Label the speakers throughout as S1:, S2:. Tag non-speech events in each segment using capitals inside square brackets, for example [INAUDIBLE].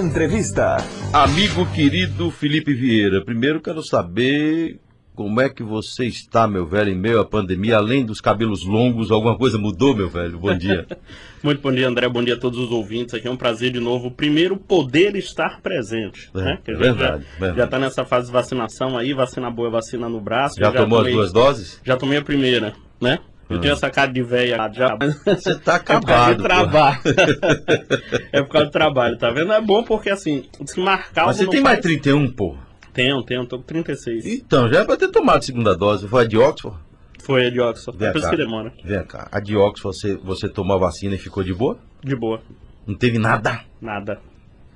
S1: Entrevista.
S2: Amigo querido Felipe Vieira, primeiro quero saber como é que você está, meu velho, em meio à pandemia, além dos cabelos longos, alguma coisa mudou, meu velho? Bom dia. [LAUGHS]
S3: Muito bom dia, André. Bom dia a todos os ouvintes. Aqui é um prazer de novo. Primeiro, poder estar presente.
S2: É,
S3: né? Que a
S2: é
S3: gente
S2: verdade,
S3: já,
S2: verdade.
S3: já está nessa fase de vacinação aí, vacina boa, vacina no braço.
S2: Já, tomou
S3: tomei-
S2: as duas doses?
S3: Já tomei a primeira, né? Eu tenho essa cara de velha já. [LAUGHS]
S2: Você tá
S3: É por causa
S2: acabado. pô.
S3: trabalho. [LAUGHS] é por causa do trabalho, tá vendo? É bom porque assim, se marcar
S2: Mas você tem mais 31, pô.
S3: Tenho, tenho, tô com 36.
S2: Então, já é pra ter tomado a segunda dose. Foi a de Oxford?
S3: Foi a de Oxford.
S2: Vem
S3: É por isso que demora.
S2: Vem cá. A de Oxford, você, você tomou a vacina e ficou de boa?
S3: De boa.
S2: Não teve nada?
S3: Nada.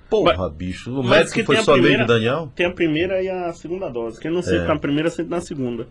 S2: Porra, bicho. O
S3: mas
S2: médico foi só
S3: primeira-
S2: mesmo, Daniel?
S3: Tem a primeira e a segunda dose. Quem não sente
S2: É.
S3: na primeira, sente na segunda.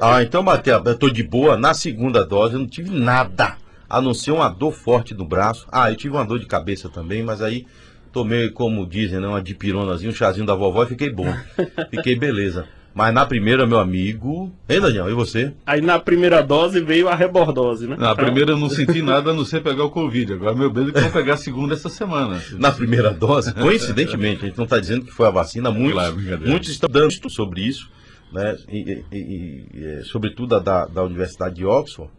S2: Ah, então, Matheus, eu tô de boa. Na segunda dose eu não tive nada. A não ser uma dor forte no braço. Ah, eu tive uma dor de cabeça também, mas aí tomei, como dizem, né, uma dipironazinha, um chazinho da vovó e fiquei bom. [LAUGHS] Fiquei beleza. Mas na primeira, meu amigo. Hein, Daniel? E você?
S3: Aí na primeira dose veio a rebordose, né?
S4: Na
S3: Então,
S4: primeira eu não senti nada a não ser pegar o Covid. Agora meu medo é que eu vou pegar a segunda essa semana.
S2: Na primeira dose, coincidentemente, a gente não está dizendo que foi a vacina, muitos,
S4: Claro,
S2: muitos estão dando sobre isso, né? E, e- e- e, é, sobretudo a da, da Universidade de Oxford,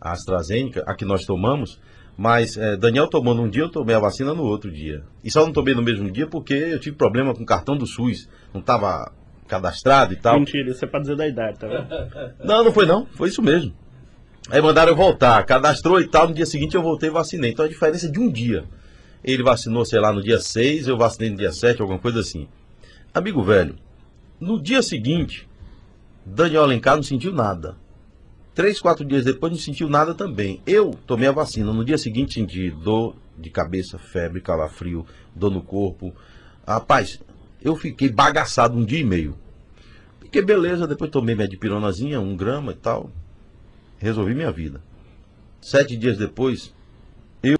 S2: a AstraZeneca, a que nós tomamos, mas é, Daniel tomou num dia, eu tomei a vacina no outro dia. E só não tomei no mesmo dia porque eu tive problema com o cartão do SUS, não estava cadastrado e tal.
S3: Mentira, isso é pra dizer da idade, tá vendo? [LAUGHS]
S2: Não, não foi não, foi isso mesmo. Aí mandaram eu voltar, cadastrou e tal, no dia seguinte eu voltei e vacinei. Então a diferença é de um dia. Ele vacinou, sei lá, no dia 6, eu vacinei no dia 7, alguma coisa assim. Amigo velho, no dia seguinte, Daniel Alencar não sentiu nada. Três, quatro dias depois não sentiu nada também. Eu tomei a vacina, no dia seguinte senti dor de cabeça, febre, calafrio, dor no corpo. Rapaz, eu fiquei bagaçado um dia e meio. Fiquei beleza, depois tomei minha dipironazinha, um grama e tal. Resolvi minha vida. Sete dias depois, eu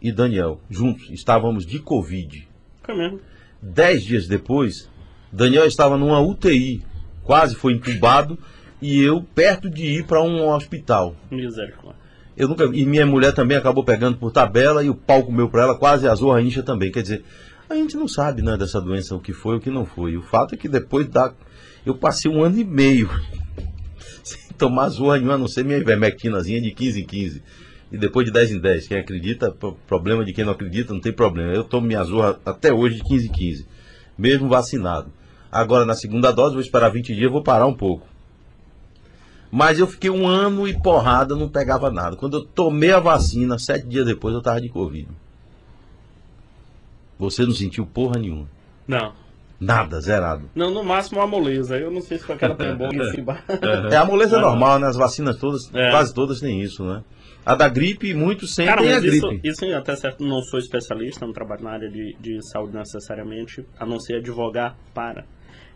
S2: e Daniel, juntos, estávamos de Covid.
S3: Foi mesmo.
S2: Dez dias depois, Daniel estava numa UTI, quase foi entubado, e eu perto de ir para um hospital.
S3: Misericórdia.
S2: Eu nunca, e minha mulher também acabou pegando por tabela e o pau comeu para ela, quase azou a incha também. Quer dizer, a gente não sabe né, dessa doença o que foi o que não foi. O fato é que depois da. Eu passei um ano e meio [LAUGHS] sem tomar zorra nenhuma, a não ser minha ivermectinazinha de 15 em 15. E depois de 10 em 10. Quem acredita, pro- problema de quem não acredita, não tem problema. Eu tomo minha zorra até hoje de 15 em 15, mesmo vacinado. Agora, na segunda dose, vou esperar 20 dias, vou parar um pouco. Mas eu fiquei um ano e porrada, não pegava nada. Quando eu tomei a vacina, sete dias depois eu tava de Covid. Você não sentiu porra nenhuma.
S3: Não.
S2: Nada, zerado.
S3: Não, no máximo uma moleza. Eu não sei se foi aquela trembonga em cima.
S2: É a moleza normal, né? As vacinas todas,
S3: É.
S2: quase todas têm isso, né? A da gripe, muitos sentem
S3: Cara,
S2: a
S3: mas isso,
S2: gripe.
S3: isso até certo, não sou especialista, não trabalho na área de, de saúde necessariamente, a não ser advogar para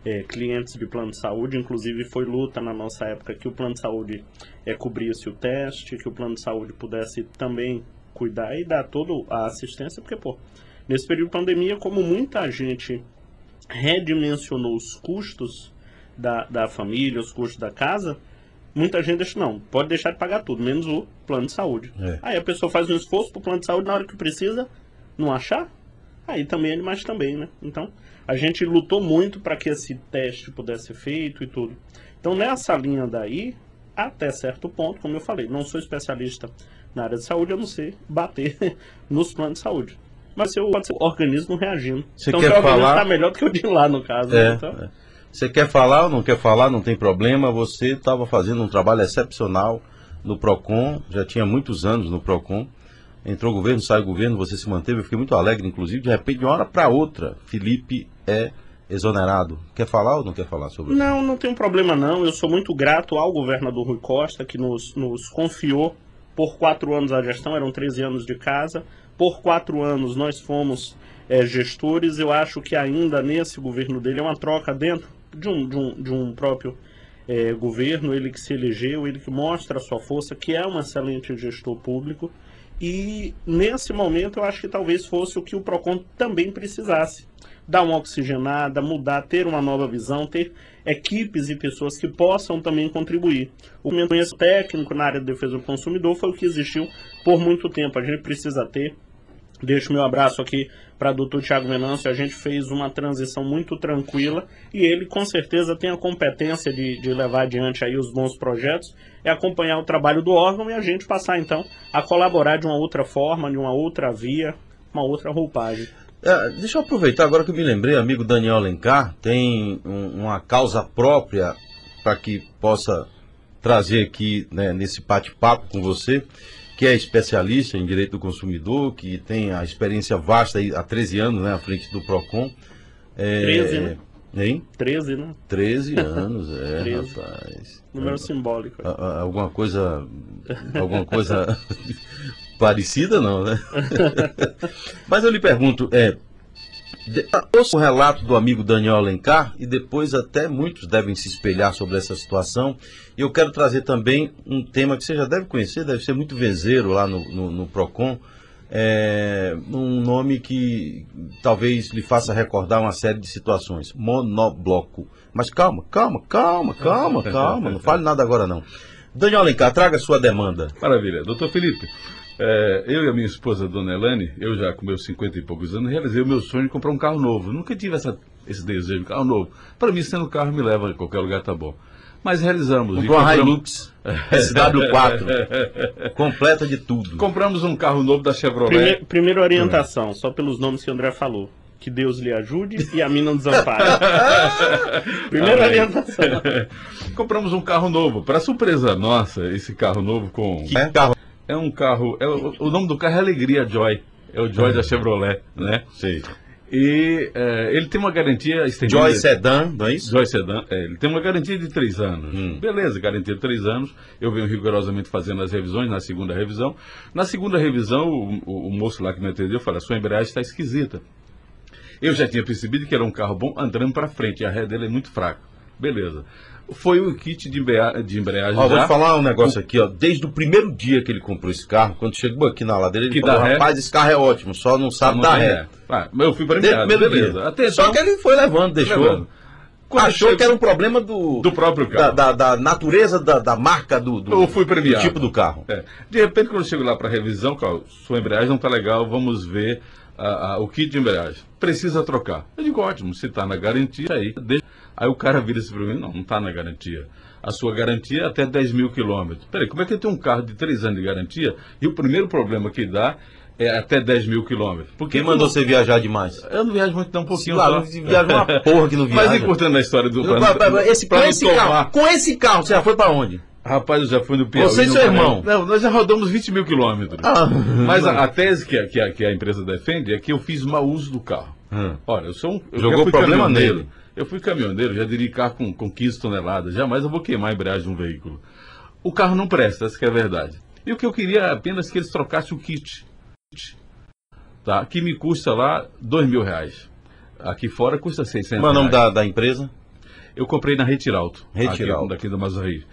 S3: é, clientes de plano de saúde. Inclusive, foi luta na nossa época que o plano de saúde é, cobrisse o teste, que o plano de saúde pudesse também cuidar e dar toda a assistência, porque, pô, nesse período de pandemia, como muita gente redimensionou os custos da, da família, os custos da casa, muita gente deixa, não, pode deixar de pagar tudo, menos o plano de saúde.
S2: É.
S3: Aí a pessoa faz um esforço pro plano de saúde na hora que precisa, não achar, aí também é demais também, né? Então, a gente lutou muito para que esse teste pudesse ser feito e tudo. Então, nessa linha daí, até certo ponto, como eu falei, não sou especialista na área de saúde, eu não sei bater [LAUGHS] nos planos de saúde. Mas eu, pode ser o organismo reagindo.
S2: Você
S3: então,
S2: quer
S3: o organismo
S2: falar-
S3: tá melhor do que o de lá, no caso.
S2: É,
S3: né? Então,
S2: é. Você quer falar ou não quer falar, não tem problema. Você estava fazendo um trabalho excepcional no PROCON, já tinha muitos anos no PROCON. Entrou o governo, saiu o governo, você se manteve. Eu fiquei muito alegre, inclusive. De repente, de uma hora para outra, Felipe é exonerado. Quer falar ou não quer falar sobre isso?
S3: Não, não tem um problema não. Eu sou muito grato ao governador Rui Costa, que nos, nos confiou por quatro anos a gestão, eram 13 anos de casa. Por quatro anos nós fomos eh, gestores. Eu acho que ainda nesse governo dele é uma troca dentro de um, de um, de um próprio eh, governo, ele que se elegeu, ele que mostra a sua força, que é um excelente gestor público. E nesse momento eu acho que talvez fosse o que o PROCON também precisasse. Dar uma oxigenada, mudar, ter uma nova visão, ter equipes e pessoas que possam também contribuir. O conhecimento técnico na área de defesa do consumidor foi o que existiu por muito tempo. A gente precisa ter Deixo meu abraço aqui para doutor Tiago Venâncio. A gente fez uma transição muito tranquila e ele com certeza tem a competência de, de levar adiante aí os bons projetos e acompanhar o trabalho do órgão e a gente passar então a colaborar de uma outra forma, de uma outra via, uma outra roupagem.
S2: É, deixa eu aproveitar agora que eu me lembrei, amigo Daniel Alencar tem um, uma causa própria para que possa trazer aqui né, nesse bate-papo com você que é especialista em direito do consumidor, que tem a experiência vasta há 13 anos né, à frente do PROCON.
S3: É, 13, né?
S2: Hein?
S3: 13, né?
S2: 13 [LAUGHS] anos, é,
S3: 13.
S2: rapaz.
S3: Número é, simbólico.
S2: alguma coisa. Alguma coisa [LAUGHS] parecida, não, né? [LAUGHS] Mas eu lhe pergunto, é, Ouça o relato do amigo Daniel Alencar e depois até muitos devem se espelhar sobre essa situação. E eu quero trazer também um tema que você já deve conhecer, deve ser muito venzeiro lá no, no, no PROCON. É, um nome que talvez lhe faça recordar uma série de situações. Monobloco. Mas calma, calma, calma, calma, calma. Não fale nada agora não. Daniel Alencar, traga sua demanda.
S4: Maravilha. Doutor Felipe, é, eu e a minha esposa, Dona Elane, eu já com meus 50 e poucos anos, realizei o meu sonho de comprar um carro novo. Nunca tive essa, esse desejo de carro novo. Para mim, sendo carro, me leva a qualquer lugar, tá bom. Mas realizamos.
S2: Comprou uma Hilux SW4, [LAUGHS] completa de tudo.
S4: Compramos um carro novo da Chevrolet.
S3: Primeira, primeira orientação, só pelos nomes que o André falou. Que Deus lhe ajude e a mim não desampare. [LAUGHS] Primeira Amém. orientação. [LAUGHS]
S4: Compramos um carro novo. Para surpresa nossa, esse carro novo com.
S2: Que carro?
S4: É um carro. É, o, o, nome do carro é Alegria Joy. É o Joy da Chevrolet, né?
S2: Sim.
S4: E é, ele tem uma garantia
S2: estendida. Joy Sedan, não é isso?
S4: Joy Sedan, é, ele tem uma garantia de três anos. Hum. Beleza, garantia de três anos. Eu venho rigorosamente fazendo as revisões na segunda revisão. Na segunda revisão, o, o, o moço lá que me atendeu falou: a sua embreagem está esquisita. Eu já tinha percebido que era um carro bom andando para frente, a ré dele é muito fraca. Beleza foi o kit de, embreagem. De embreagem
S2: ó, vou te falar um negócio aqui, ó. Desde o primeiro dia que ele comprou esse carro, quando chegou aqui na ladeira, ele
S4: que
S2: falou,
S4: rapaz,
S2: ré? esse carro é ótimo, só não sabe dar ré. ré.
S4: Ah, eu fui para beleza.
S2: Até só então, que ele foi levando, deixou. Levando. Achou chegou... que era um problema do,
S4: do próprio carro.
S2: Da, da, da natureza da, da, marca do, do,
S4: eu fui premiado.
S2: do tipo do carro.
S4: É. De repente, quando eu chego lá para revisão, cara, sua embreagem não está legal, vamos ver o kit de embreagem. Precisa trocar. Eu digo, ótimo, se está na garantia, aí deixa. Aí o cara vira assim para mim, não, não está na garantia a sua garantia é até 10 mil quilômetros. Peraí, como é que tem um carro de 3 anos de garantia e o primeiro problema que dá é até 10 mil quilômetros?
S2: Porque Quem mandou você viajar demais?
S4: Eu não viajo muito, não, um pouquinho
S2: claro,
S4: só.
S2: Viaja uma [LAUGHS] porra que não viaja.
S4: Mas encurtando a história do...
S2: Pra, pra, pra, esse, com, esse carro, com esse carro, você já foi para onde?
S4: Rapaz, eu já fui no Piauí.
S2: Você e seu irmão?
S4: Não, nós já rodamos 20 mil quilômetros. Ah, Mas a, a, tese que a, que, a, que a empresa defende é que eu fiz mau uso do carro. Hum. Olha, eu sou um. Eu
S2: Jogou problema nele.
S4: Eu fui caminhoneiro, já dirigi carro com, com 15 toneladas. Jamais eu vou queimar a embreagem de um veículo. O carro não presta, essa é a verdade. E o que eu queria é apenas que eles trocassem o kit. Tá? Que me custa lá dois mil reais. Aqui fora custa 600
S2: Qual é o nome da, da empresa?
S4: Eu comprei na Retiralto,
S2: Retiralto.
S4: Aqui, daqui do Mazarri.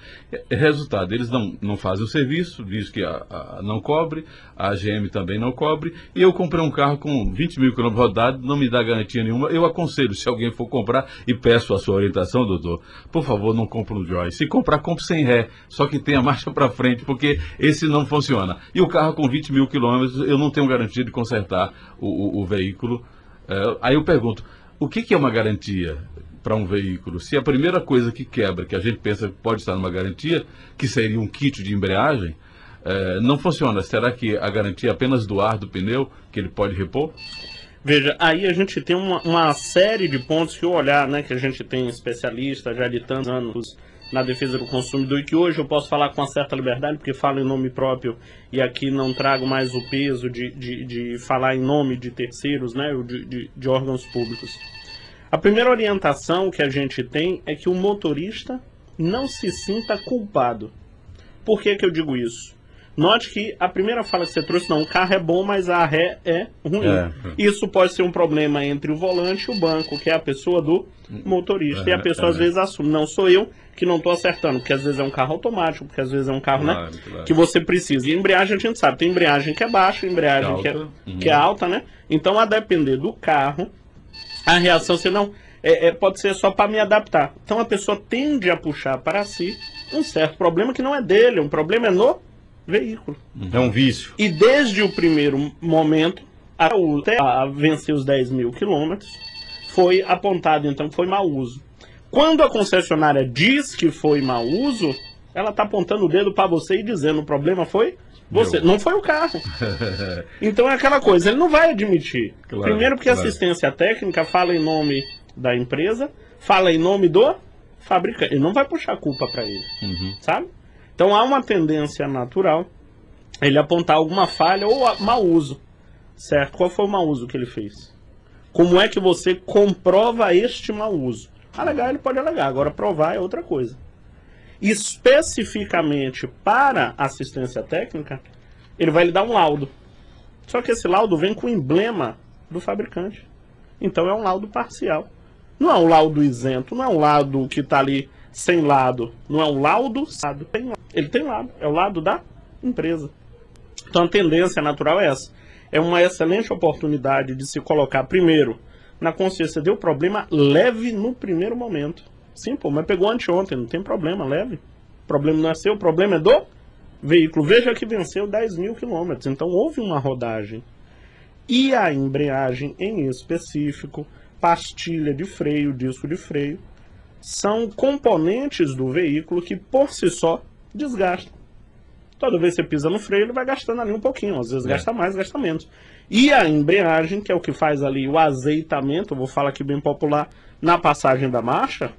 S4: Resultado, eles não, não fazem o serviço, diz que a, a, não cobre, a GM também não cobre, e eu comprei um carro com 20 mil quilômetros rodados, não me dá garantia nenhuma. Eu aconselho, se alguém for comprar, e peço a sua orientação, doutor, por favor, não compre um Joy. Se comprar, compre sem ré, só que tenha [LAUGHS] marcha para frente, porque esse não funciona. E o carro com 20 mil quilômetros, eu não tenho garantia de consertar o, o, o veículo. É, aí eu pergunto, o que, que é uma garantia? Para um veículo, se a primeira coisa que quebra, que a gente pensa que pode estar numa garantia, que seria um kit de embreagem, é, não funciona. Será que a garantia é apenas do ar do pneu, que ele pode repor?
S3: Veja, aí a gente tem uma, uma série de pontos que olhar, né, que a gente tem especialista já de tantos anos na defesa do consumidor e que hoje eu posso falar com uma certa liberdade, porque falo em nome próprio e aqui não trago mais o peso de, de, de falar em nome de terceiros, né, de, de, de órgãos públicos. A primeira orientação que a gente tem é que o motorista não se sinta culpado. Por que, que eu digo isso? Note que a primeira fala que você trouxe, não, o carro é bom, mas a ré é ruim. É. Isso pode ser um problema entre o volante e o banco, que é a pessoa do motorista. É, e a pessoa é. às vezes assume, não sou eu que não estou acertando, porque às vezes é um carro automático, porque às vezes é um carro né, claro, né, claro. que você precisa. E embreagem a gente sabe, tem embreagem que é baixa, embreagem que, é, uhum. que é alta, né? Então, a depender do carro, a reação senão é, é, pode ser só para me adaptar. Então a pessoa tende a puxar para si um certo problema que não é dele, um problema é no veículo.
S2: É um vício.
S3: E desde o primeiro momento, até, a vencer os 10 mil quilômetros, foi apontado então que foi mau uso. Quando a concessionária diz que foi mau uso, ela está apontando o dedo para você e dizendo o problema foi você,
S4: Meu.
S3: não foi o carro. [LAUGHS] Então é aquela coisa, ele não vai admitir.
S4: Claro,
S3: Primeiro porque a
S4: claro.
S3: assistência técnica fala em nome da empresa, fala em nome do fabricante. Ele não vai puxar a culpa para ele,
S4: Uhum.
S3: sabe? Então há uma tendência natural ele apontar alguma falha ou mau uso. Certo? Qual foi o mau uso que ele fez? Como é que você comprova este mau uso? Alegar, ele pode alegar. Agora, provar é outra coisa. Especificamente para assistência técnica, ele vai lhe dar um laudo. Só que esse laudo vem com o emblema do fabricante. Então é um laudo parcial. Não é um laudo isento, não é um laudo que está ali sem lado. Não é um laudo. Tem. Ele tem lado. É o lado da empresa. Então a tendência natural é essa. É uma excelente oportunidade de se colocar primeiro na consciência. Deu problema leve no primeiro momento. Sim, pô, mas pegou anteontem, não tem problema, leve. O problema não é seu, o problema é do veículo. Veja que venceu 10 mil quilômetros, então houve uma rodagem. E a embreagem em específico, pastilha de freio, disco de freio, são componentes do veículo que por si só desgastam. Toda vez que você pisa no freio, ele vai gastando ali um pouquinho. Às vezes
S4: É.
S3: gasta mais, gasta menos. E a embreagem, que é o que faz ali o azeitamento, vou falar aqui bem popular, na passagem da marcha,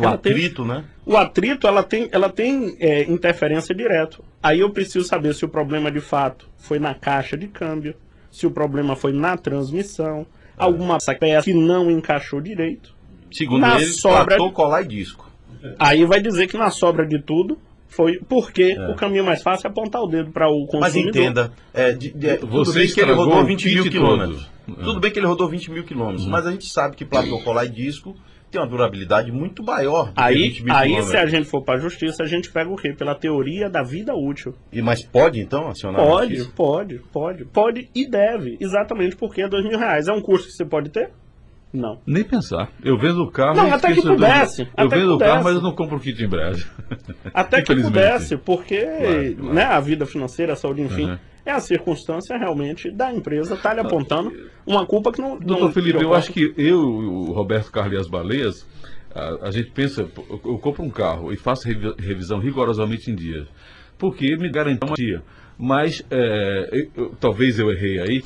S2: O
S3: Ela tem-
S2: atrito, né?
S3: o atrito ela tem, ela tem é, interferência direto. Aí eu preciso saber se o problema de fato foi na caixa de câmbio, se o problema foi na transmissão, alguma peça que não encaixou direito.
S2: Segundo
S3: Na
S2: ele,
S3: sobra-
S2: tratou, colar e disco.
S3: Aí vai dizer que na sobra de tudo foi porque
S2: É.
S3: o caminho mais fácil é apontar o dedo para o consumidor.
S2: Mas entenda, é, de- de- tudo
S4: Você
S2: bem que ele rodou
S4: o
S2: 20 mil quilômetros.
S4: todo.
S2: Tudo bem que ele rodou 20 mil quilômetros, mas a gente sabe que platô, colar e disco tem uma durabilidade muito maior do que
S3: Aí,
S2: 20 mil
S3: aí se a gente for para a justiça, a gente pega o quê? Pela teoria da vida útil.
S2: E, mas pode, então, acionar
S3: Pode, pode, pode. Pode e deve. Exatamente porque é dois mil reais. É um custo que você pode ter? Não.
S4: Nem pensar. Eu vendo o carro.
S3: Não, até que
S4: esqueço do-
S3: pudesse,
S4: Eu
S3: até
S4: vendo o carro,
S3: pudesse.
S4: mas eu não compro o kit de embreagem.
S3: Até [LAUGHS] que pudesse, porque
S4: Claro, claro.
S3: Né, a vida financeira, a saúde, enfim,
S4: Uhum.
S3: É a circunstância realmente da empresa estar lhe apontando uma culpa que não.
S4: Doutor
S3: não
S4: Felipe, eu acho que eu, o Roberto Carlos e as Baleias, a, a gente pensa, eu, eu compro um carro e faço revi- revisão rigorosamente em dias, porque me garante uma dia. Mas é, eu- eu- talvez eu errei aí.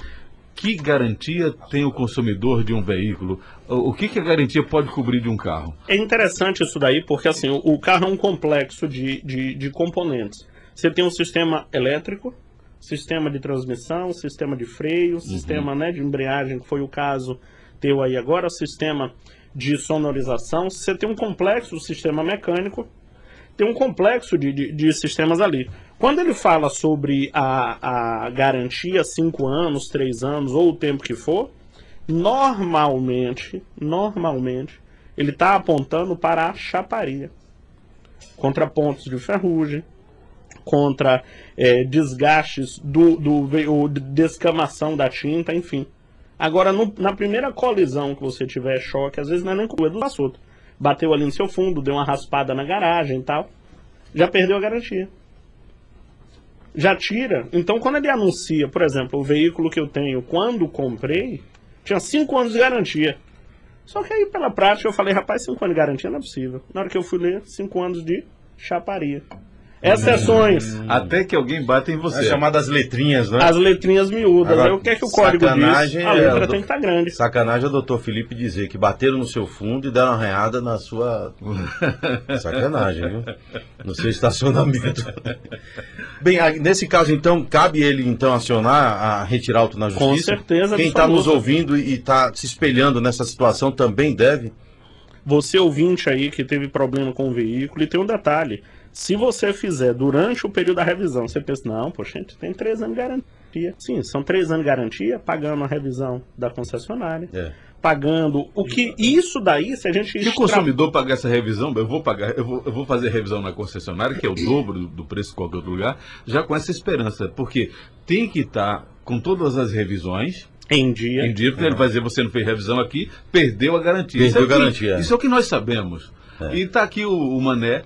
S4: Que garantia tem o consumidor de um veículo? O, o que, que a garantia pode cobrir de um carro?
S3: É interessante isso daí, porque assim, o, o carro é um complexo de, de, de componentes. Você tem um sistema elétrico, sistema de transmissão, sistema de freio, sistema né, de embreagem, que foi o caso teu aí agora, sistema de sonorização. Você tem um complexo sistema mecânico, tem um complexo de, de, de sistemas ali. Quando ele fala sobre a, a garantia 5 anos, 3 anos ou o tempo que for, normalmente, normalmente, ele está apontando para a chaparia. Contra pontos de ferrugem, contra eh, desgastes do, do descamação da tinta, enfim. Agora, no- na primeira colisão que você tiver choque, às vezes não é nem o do assunto. Bateu ali no seu fundo, deu uma raspada na garagem e tal, já perdeu a garantia. Já tira. Então, quando ele anuncia, por exemplo, o veículo que eu tenho, quando comprei, tinha 5 anos de garantia. Só que aí, pela prática, eu falei, rapaz, 5 anos de garantia não é possível. Na hora que eu fui ler, 5 anos de chaparia. Exceções.
S4: Até que alguém bata em você.
S2: É chamadas letrinhas, né?
S3: As letrinhas miúdas.
S2: Agora,
S3: aí o que é que o código
S2: sacanagem
S3: diz? A
S2: é,
S3: letra
S2: eu
S3: tem que estar grande.
S2: Sacanagem é o doutor Felipe dizer que bateram no seu fundo e deram uma arranhada na sua. [LAUGHS] Sacanagem, viu? No seu estacionamento. Bem, nesse caso, então, cabe ele então acionar a retirar auto na
S3: Com
S2: justiça?
S3: certeza
S2: Quem está nos ouvindo e está se espelhando nessa situação também deve?
S3: Você ouvinte aí que teve problema com o veículo, e tem um detalhe. Se você fizer durante o período da revisão, você pensa, não, poxa, gente, tem três anos de garantia. Sim, são três anos de garantia, pagando a revisão da concessionária,
S2: É.
S3: pagando o que. Isso daí, se a gente.
S4: Se o consumidor pagar essa revisão, eu vou pagar, eu vou, eu vou fazer revisão na concessionária, que é o dobro do, preço de qualquer outro lugar, já com essa esperança, porque tem que estar com todas as revisões
S3: Em dia.
S4: em dia, porque ele vai dizer, você não fez revisão aqui, perdeu a garantia.
S2: Perdeu
S4: Isso é o
S2: a
S4: que-
S2: garantia. É.
S4: Isso é o que nós sabemos. E está aqui o, o Mané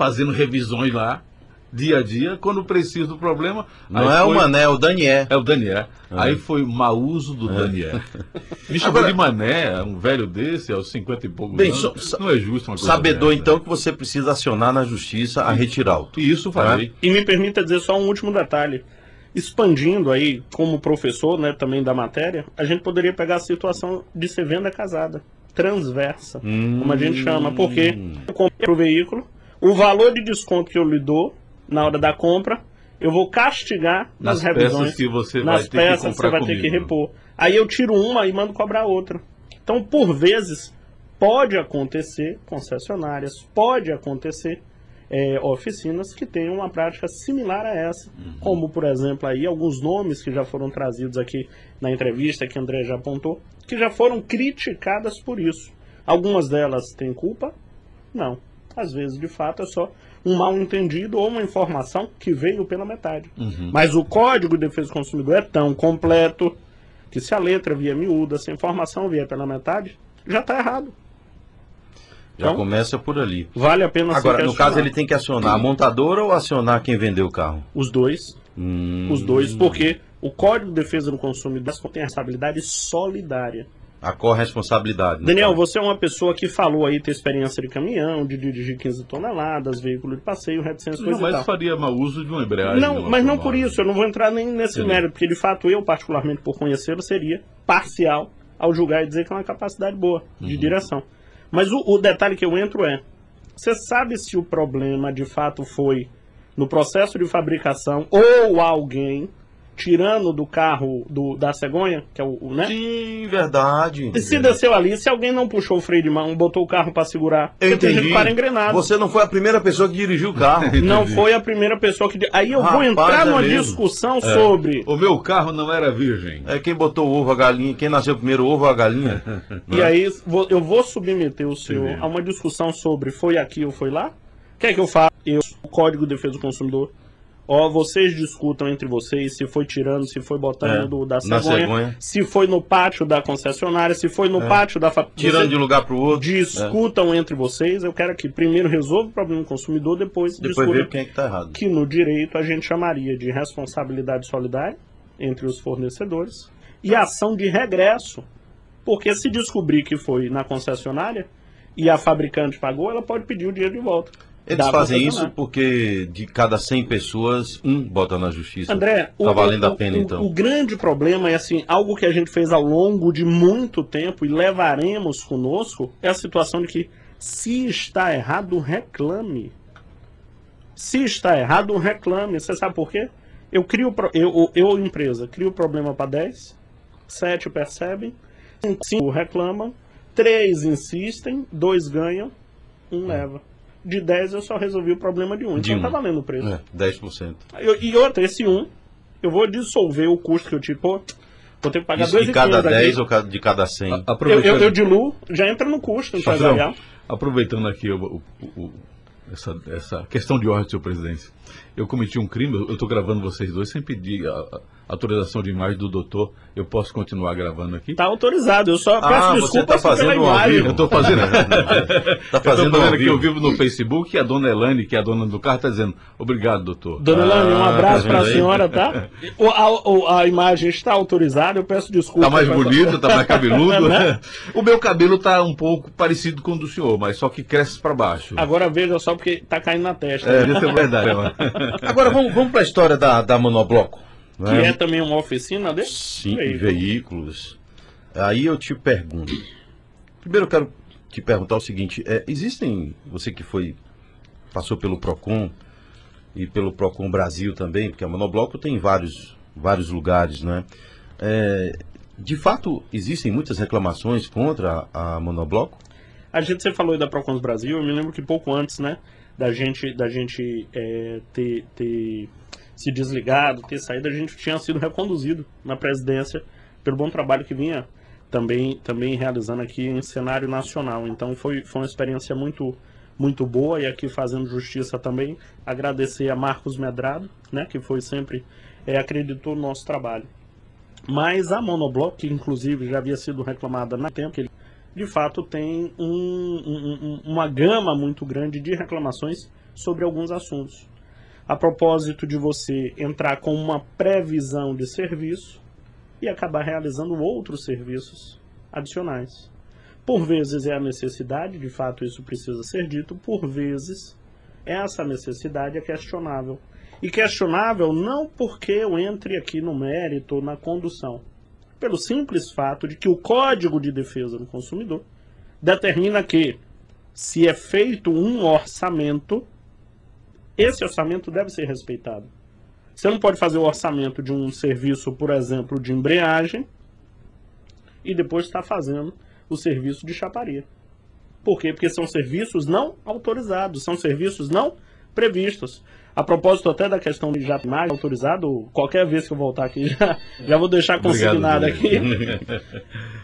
S4: fazendo revisões lá, dia a dia, quando preciso do problema.
S2: Não é foi... o Mané, é o Daniel.
S4: É o Daniel. Ah. Aí foi mau uso do é. Daniel. [LAUGHS] Me chamou Agora... de Mané, um velho desse, aos 50 e poucos
S2: Bem, anos. So, não é justo uma coisa Sabedor, dessa. então, que você precisa acionar na justiça a retirar.
S4: E isso farei.
S3: É? E me permita dizer só um último detalhe expandindo aí, como professor né, também da matéria, a gente poderia pegar a situação de ser venda casada, transversa, hum. como a gente chama, porque eu comprei o veículo, o valor de desconto que eu lhe dou na hora da compra, eu vou castigar nas, nas revisões,
S4: que você
S3: nas
S4: vai
S3: peças que, você vai
S4: comigo.
S3: ter que repor. Aí eu tiro uma e mando cobrar outra. Então, por vezes, pode acontecer, concessionárias, pode acontecer é, oficinas que tenham uma prática similar a essa, uhum. como por exemplo aí alguns nomes que já foram trazidos aqui na entrevista que André já apontou, que já foram criticadas por isso. Algumas delas têm culpa? Não. Às vezes, de fato, é só um mal entendido ou uma informação que veio pela metade. Uhum. Mas o Código de Defesa do Consumidor é tão completo que se a letra vier miúda, se a informação vier pela metade, já está errado.
S2: Já então, começa por ali.
S3: Vale a pena
S2: Agora, no caso, ele tem que acionar a montadora ou acionar quem vendeu o carro?
S3: Os dois. Hum... Os dois, porque o Código de Defesa do Consumidor tem responsabilidade solidária.
S2: A corresponsabilidade.
S3: Daniel, você é uma pessoa que falou aí ter experiência de caminhão, de dirigir 15 toneladas, veículo de passeio, reticência, coisa
S4: Não, mas faria mau uso de uma embreagem.
S3: Não, mas não por isso, eu não vou entrar nem nesse mérito, porque de fato eu, particularmente por conhecê-lo, seria parcial ao julgar e dizer que é uma capacidade boa de uhum. direção. Mas o, o detalhe que eu entro é: você sabe se o problema de fato foi no processo de fabricação ou alguém tirando do carro do, da cegonha, que é o, o né?
S2: Sim, verdade.
S3: E se desceu ali, se alguém não puxou o freio de mão, botou o carro para segurar,
S2: eu entendi.
S3: para engrenado.
S2: Você não foi a primeira pessoa que dirigiu o carro. [LAUGHS]
S3: não foi a primeira pessoa que. Aí eu Rapaz, vou entrar é numa mesmo. discussão é. sobre.
S4: O meu carro não era virgem.
S2: É quem botou o ovo, a galinha, quem nasceu primeiro, o ovo ou a galinha. [LAUGHS]
S3: e aí eu vou submeter o senhor a uma discussão sobre foi aqui ou foi lá? O que é que eu faço? Eu, o Código de Defesa do Consumidor, Ó, vocês discutam entre vocês se foi tirando, se foi botando é, do, da cegonha, cegonha, se foi no pátio da concessionária, se foi no é. pátio da
S2: Tirando de lugar para o outro.
S3: Discutam é. entre vocês. Eu quero que primeiro resolva o problema do consumidor, depois,
S2: depois ver quem é que tá errado.
S3: Que no direito a gente chamaria de responsabilidade solidária entre os fornecedores e ação de regresso. Porque se descobrir que foi na concessionária e a fabricante pagou, ela pode pedir o dinheiro de volta.
S2: Eles fazem isso porque de cada 100 pessoas, um bota na justiça.
S3: André,
S2: tá valendo o, a pena
S3: o,
S2: então.
S3: O grande problema é assim, algo que a gente fez ao longo de muito tempo e levaremos conosco é a situação de que se está errado, reclame. Se está errado, reclame. Você sabe por quê? Eu crio eu, eu empresa, crio o problema para 10, 7 percebem, 5 reclamam, 3 insistem, 2 ganham, 1 um leva de 10 eu só resolvi o problema de 1. Um. Então um. tá valendo o preço. É,
S2: 10%.
S3: E, e outra, esse 1, um, eu vou dissolver o custo que eu tive. Pô, vou ter que pagar 2
S2: De cada 10 aqui. ou de cada 100?
S3: Eu, eu, eu, diluo, já entra no custo empresarial.
S4: Aproveitando aqui o, o, o, essa, essa questão de ordem, senhor presidente. Eu cometi um crime, eu estou gravando vocês dois sem pedir a, a autorização de imagem do doutor, eu posso continuar gravando aqui?
S3: Está autorizado, eu só peço
S2: ah,
S3: desculpas
S2: tá fazendo
S3: pela imagem.
S2: Eu
S4: estou [LAUGHS] fazendo. tá fazendo eu aqui, eu vivo no Facebook e a dona Elane, que é a dona do carro, está dizendo, obrigado, doutor.
S3: Dona ah, Elane, um abraço tá para a senhora, tá? [LAUGHS] O, a, a, imagem está autorizada, eu peço desculpas.
S4: Está mais bonito, está mais cabeludo. [LAUGHS] né? O meu cabelo está um pouco parecido com o do senhor, mas só que cresce para baixo.
S3: Agora veja só porque está caindo na testa.
S4: É, né? isso é verdade.
S2: Agora vamos, vamos para a história da, da monobloco.
S3: Que é, é também uma oficina de
S2: Sim, veículos. veículos. Aí eu te pergunto. Primeiro eu quero te perguntar o seguinte: é, existem, você que foi, passou pelo PROCON e pelo PROCON Brasil também, porque a Monobloco tem vários, vários lugares, né? É, de fato, existem muitas reclamações contra a, a Monobloco?
S3: A gente você falou aí da Procons Brasil, eu me lembro que pouco antes, né, da gente, da gente é, ter, ter se desligado, ter saído, a gente tinha sido reconduzido na presidência pelo bom trabalho que vinha também, também realizando aqui em cenário nacional. Então foi, foi uma experiência muito, muito boa e aqui fazendo justiça também, agradecer a Marcos Medrado, né, que foi sempre, é, acreditou no nosso trabalho. Mas a Monobloco, que inclusive já havia sido reclamada na tempo, que ele, de fato tem um, um, uma gama muito grande de reclamações sobre alguns assuntos. A propósito de você entrar com uma previsão de serviço e acabar realizando outros serviços adicionais. Por vezes é a necessidade, de fato isso precisa ser dito, por vezes essa necessidade é questionável. E questionável não porque eu entre aqui no mérito, na condução, pelo simples fato de que o Código de Defesa do Consumidor determina que, se é feito um orçamento, esse orçamento deve ser respeitado. Você não pode fazer o orçamento de um serviço, por exemplo, de embreagem, e depois estar fazendo o serviço de chaparia. Por quê? Porque são serviços não autorizados, são serviços não previstos. A propósito até da questão de mais autorizado, qualquer vez que eu voltar aqui, [LAUGHS] já, já vou deixar consignado aqui. [LAUGHS]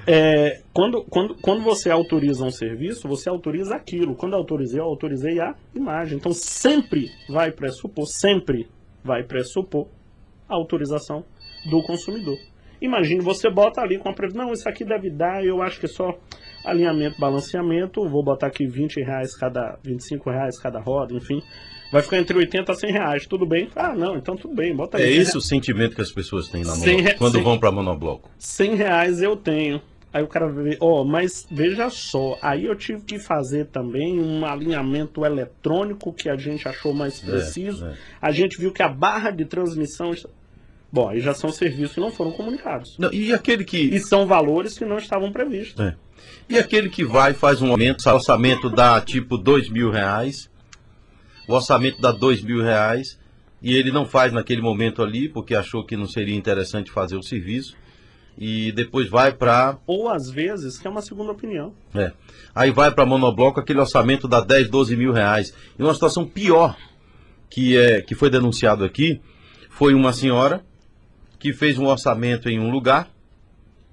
S3: É, quando, quando, quando você autoriza um serviço, você autoriza aquilo. Quando eu autorizei, eu autorizei a imagem. Então sempre vai pressupor, sempre vai pressupor a autorização do consumidor. Imagine, você bota ali com a previsão, não, isso aqui deve dar, eu acho que é só alinhamento, balanceamento, vou botar aqui 20 reais cada, 25 reais cada roda, enfim. Vai ficar entre 80 a 100 reais, tudo bem? Ah, não, então tudo bem, bota aí.
S2: É esse o sentimento que as pessoas têm na mono, quando 100, vão para monobloco.
S3: 100 reais eu tenho. Aí o cara vê, ó, oh, mas veja só, aí eu tive que fazer também um alinhamento eletrônico que a gente achou mais é, preciso. É, é. A gente viu que a barra de transmissão Bom, aí já são serviços que não foram comunicados.
S2: Não, e aquele que.
S3: E são valores que não estavam previstos.
S2: É. E aquele que vai faz um aumento, orçamento dá tipo dois mil reais, o orçamento dá dois mil reais, e ele não faz naquele momento ali, porque achou que não seria interessante fazer o serviço, e depois vai para.
S3: Ou às vezes, que é uma segunda opinião.
S2: É. Aí vai para monobloco, aquele orçamento dá 10, 12 mil reais. E uma situação pior que, é, que foi denunciado aqui foi uma senhora que fez um orçamento em um lugar,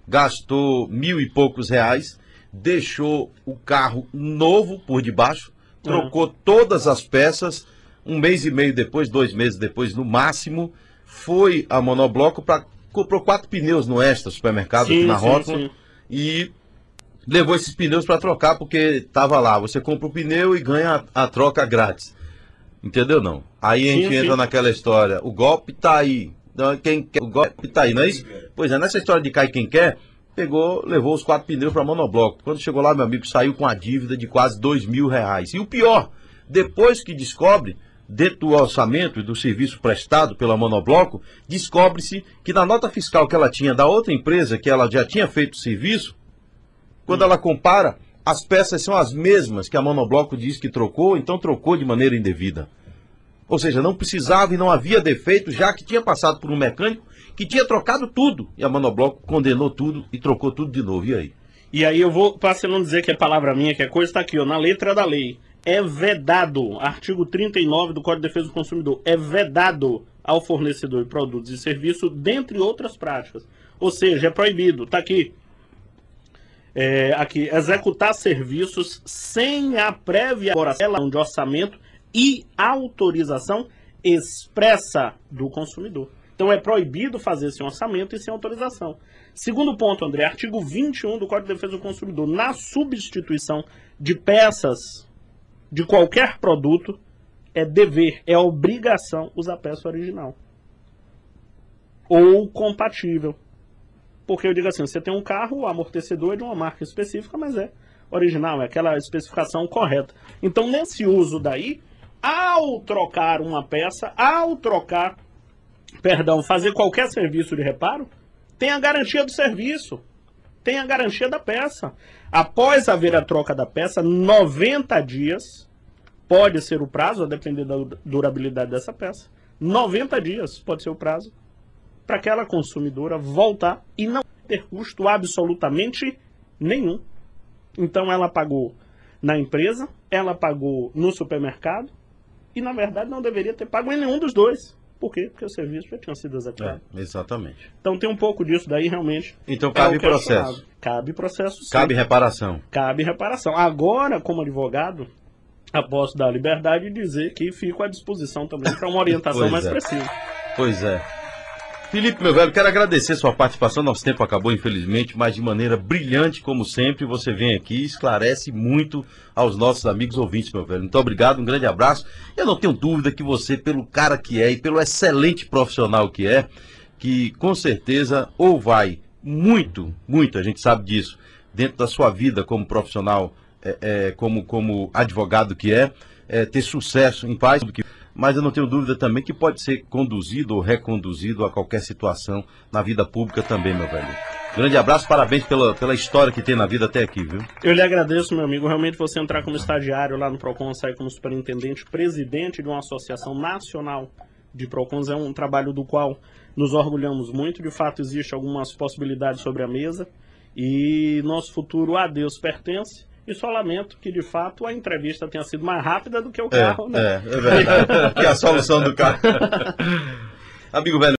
S2: gastou mil e poucos reais, deixou o carro novo por debaixo, trocou uhum. todas as peças, um mês e meio depois, dois meses depois no máximo, foi a monobloco para comprou quatro pneus no Extra supermercado sim, na rótula e levou esses pneus para trocar porque estava lá. Você compra o pneu e ganha a, a troca grátis. Entendeu não? Aí a gente sim, entra sim. naquela história. O golpe está aí. Então, quem quer, o golpe tá aí, não é isso? Pois é, nessa história de cai quem quer, pegou, levou os quatro pneus para monobloco. Quando chegou lá, meu amigo, saiu com a dívida de quase dois mil reais. E o pior, depois que descobre, dentro do orçamento e do serviço prestado pela monobloco, descobre-se que na nota fiscal que ela tinha da outra empresa, que ela já tinha feito o serviço, quando ela compara, as peças são as mesmas que a monobloco diz que trocou, então trocou de maneira indevida. Ou seja, não precisava e não havia defeito, já que tinha passado por um mecânico que tinha trocado tudo. E a Monobloco condenou tudo e trocou tudo de novo. E aí?
S3: E aí eu vou, para você não dizer que é palavra minha, que é coisa, está aqui, ó, na letra da lei. É vedado, artigo 39 do Código de Defesa do Consumidor, é vedado ao fornecedor de produtos e serviços, dentre outras práticas. Ou seja, é proibido, está aqui. É, aqui, executar serviços sem a prévia elaboração de orçamento e autorização expressa do consumidor. Então é proibido fazer esse orçamento e sem autorização. Segundo ponto, André, artigo 21 do Código de Defesa do Consumidor, na substituição de peças de qualquer produto, é dever, é obrigação usar peça original. Ou compatível. Porque eu digo assim, você tem um carro, o amortecedor é de uma marca específica, mas é original, é aquela especificação correta. Então, nesse uso daí, ao trocar uma peça, ao trocar, perdão, fazer qualquer serviço de reparo, tem a garantia do serviço, tem a garantia da peça. Após haver a troca da peça, 90 dias pode ser o prazo, a depender da durabilidade dessa peça. 90 dias pode ser o prazo para aquela consumidora voltar e não ter custo absolutamente nenhum. Então ela pagou na empresa, ela pagou no supermercado, e na verdade não deveria ter pago em nenhum dos dois. Por quê? Porque o serviço já tinha sido executado.
S2: É, exatamente.
S3: Então tem um pouco disso daí realmente.
S2: Então cabe é processo.
S3: Cabe processo. Sim.
S2: Cabe reparação.
S3: Cabe reparação. Agora, como advogado, posso dar liberdade de dizer que fico à disposição também para uma orientação mais
S2: é.
S3: precisa.
S2: Pois é. Felipe, meu velho, quero agradecer sua participação. Nosso tempo acabou, infelizmente, mas de maneira brilhante, como sempre. Você vem aqui e esclarece muito aos nossos amigos ouvintes, meu velho. Muito obrigado, um grande abraço. Eu não tenho dúvida que você, pelo cara que é e pelo excelente profissional que é, que com certeza ou vai muito, muito, a gente sabe disso, dentro da sua vida como profissional, é, é, como, como advogado que é, é ter sucesso em paz mas eu não tenho dúvida também que pode ser conduzido ou reconduzido a qualquer situação na vida pública também, meu velho. Grande abraço, parabéns pela, pela história que tem na vida até aqui, viu?
S3: Eu lhe agradeço, meu amigo. Realmente você entrar como estagiário lá no PROCON, sair como superintendente, presidente de uma associação nacional de PROCONs é um trabalho do qual nos orgulhamos muito. De fato, existe algumas possibilidades sobre a mesa e nosso futuro a Deus pertence. E só lamento que, de fato, a entrevista tenha sido mais rápida do que o é, carro,
S2: é, né? É, é verdade. [LAUGHS] que a solução do carro. [LAUGHS] Amigo velho.